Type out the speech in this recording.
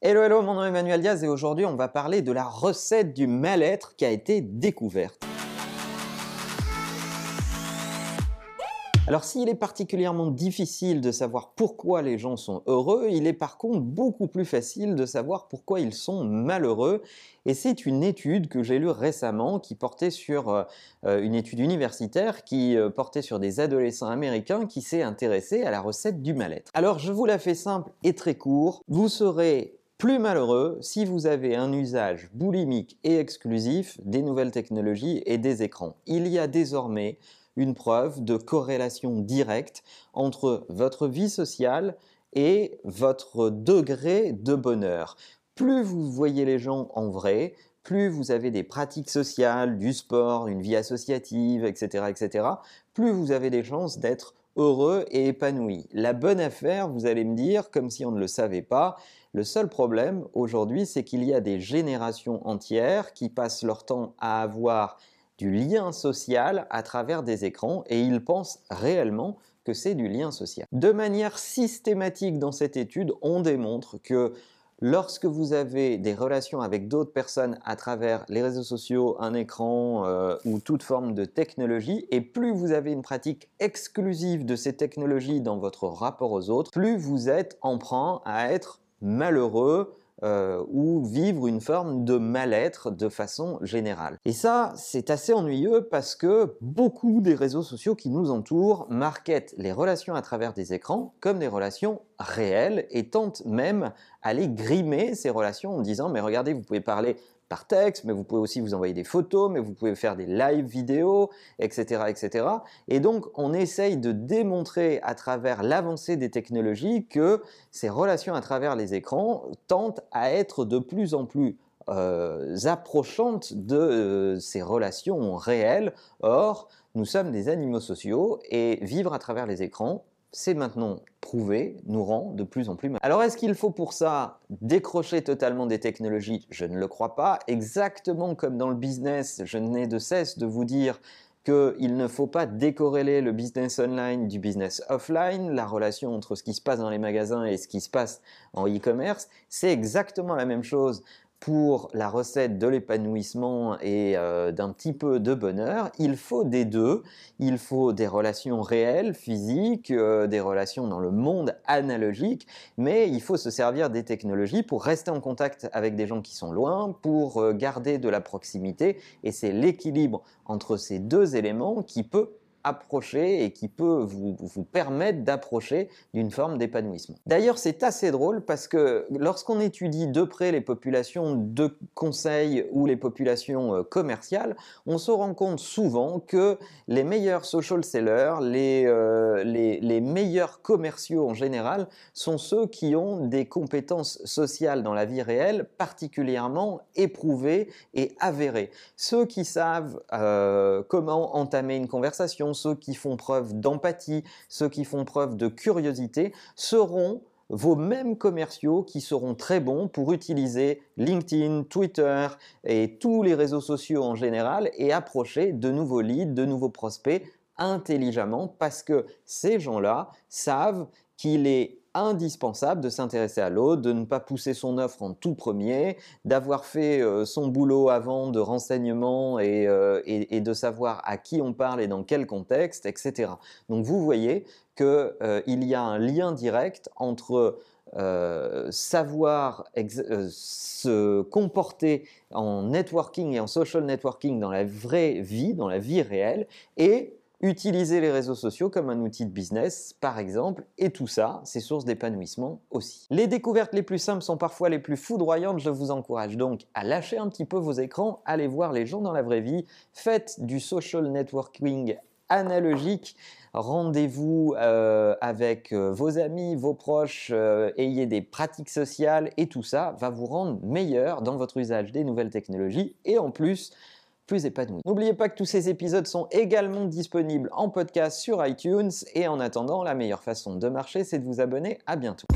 Hello, hello, mon nom est Emmanuel Diaz et aujourd'hui on va parler de la recette du mal-être qui a été découverte. Alors s'il est particulièrement difficile de savoir pourquoi les gens sont heureux, il est par contre beaucoup plus facile de savoir pourquoi ils sont malheureux. Et c'est une étude que j'ai lue récemment qui portait sur euh, une étude universitaire qui euh, portait sur des adolescents américains qui s'est intéressé à la recette du mal-être. Alors je vous la fais simple et très court. Vous serez plus malheureux si vous avez un usage boulimique et exclusif des nouvelles technologies et des écrans. Il y a désormais une preuve de corrélation directe entre votre vie sociale et votre degré de bonheur. Plus vous voyez les gens en vrai, plus vous avez des pratiques sociales, du sport, une vie associative, etc., etc., plus vous avez des chances d'être heureux et épanoui. La bonne affaire, vous allez me dire, comme si on ne le savait pas, le seul problème aujourd'hui, c'est qu'il y a des générations entières qui passent leur temps à avoir du lien social à travers des écrans et ils pensent réellement que c'est du lien social. De manière systématique dans cette étude, on démontre que lorsque vous avez des relations avec d'autres personnes à travers les réseaux sociaux, un écran euh, ou toute forme de technologie, et plus vous avez une pratique exclusive de ces technologies dans votre rapport aux autres, plus vous êtes emprunt à être malheureux, euh, ou vivre une forme de mal-être de façon générale. Et ça, c'est assez ennuyeux parce que beaucoup des réseaux sociaux qui nous entourent marketent les relations à travers des écrans comme des relations réelles et tentent même à les grimer ces relations en disant mais regardez, vous pouvez parler par texte, mais vous pouvez aussi vous envoyer des photos, mais vous pouvez faire des live vidéos, etc., etc. Et donc, on essaye de démontrer à travers l'avancée des technologies que ces relations à travers les écrans tentent à être de plus en plus euh, approchantes de euh, ces relations réelles. Or, nous sommes des animaux sociaux et vivre à travers les écrans, c'est maintenant prouvé, nous rend de plus en plus mal. Alors est-ce qu'il faut pour ça décrocher totalement des technologies? Je ne le crois pas. Exactement comme dans le business, je n'ai de cesse de vous dire qu'il ne faut pas décorréler le business online du business offline, la relation entre ce qui se passe dans les magasins et ce qui se passe en e-commerce. C'est exactement la même chose pour la recette de l'épanouissement et euh, d'un petit peu de bonheur, il faut des deux. Il faut des relations réelles, physiques, euh, des relations dans le monde analogique, mais il faut se servir des technologies pour rester en contact avec des gens qui sont loin, pour euh, garder de la proximité, et c'est l'équilibre entre ces deux éléments qui peut approcher et qui peut vous, vous permettre d'approcher d'une forme d'épanouissement. D'ailleurs, c'est assez drôle parce que lorsqu'on étudie de près les populations de conseil ou les populations euh, commerciales, on se rend compte souvent que les meilleurs social sellers, les, euh, les, les meilleurs commerciaux en général, sont ceux qui ont des compétences sociales dans la vie réelle particulièrement éprouvées et avérées. Ceux qui savent euh, comment entamer une conversation, ceux qui font preuve d'empathie, ceux qui font preuve de curiosité, seront vos mêmes commerciaux qui seront très bons pour utiliser LinkedIn, Twitter et tous les réseaux sociaux en général et approcher de nouveaux leads, de nouveaux prospects intelligemment parce que ces gens-là savent qu'il est indispensable de s'intéresser à l'autre, de ne pas pousser son offre en tout premier, d'avoir fait euh, son boulot avant de renseignement euh, et, de savoir à qui on parle et dans quel contexte, etc. Donc vous voyez qu'il euh, y a un lien direct entre savoir se comporter en networking et en social networking dans la vraie vie, dans la vie réelle, et Utiliser les réseaux sociaux comme un outil de business, par exemple, et tout ça, c'est source d'épanouissement aussi. Les découvertes les plus simples sont parfois les plus foudroyantes, je vous encourage donc à lâcher un petit peu vos écrans, allez voir les gens dans la vraie vie, faites du social networking analogique, rendez-vous euh, avec euh, vos amis, vos proches, euh, ayez des pratiques sociales et tout ça va vous rendre meilleur dans votre usage des nouvelles technologies. Et en plus plus. N'oubliez pas que tous ces épisodes sont également disponibles en podcast sur iTunes et en attendant, la meilleure façon de marcher, c'est de vous abonner. À bientôt.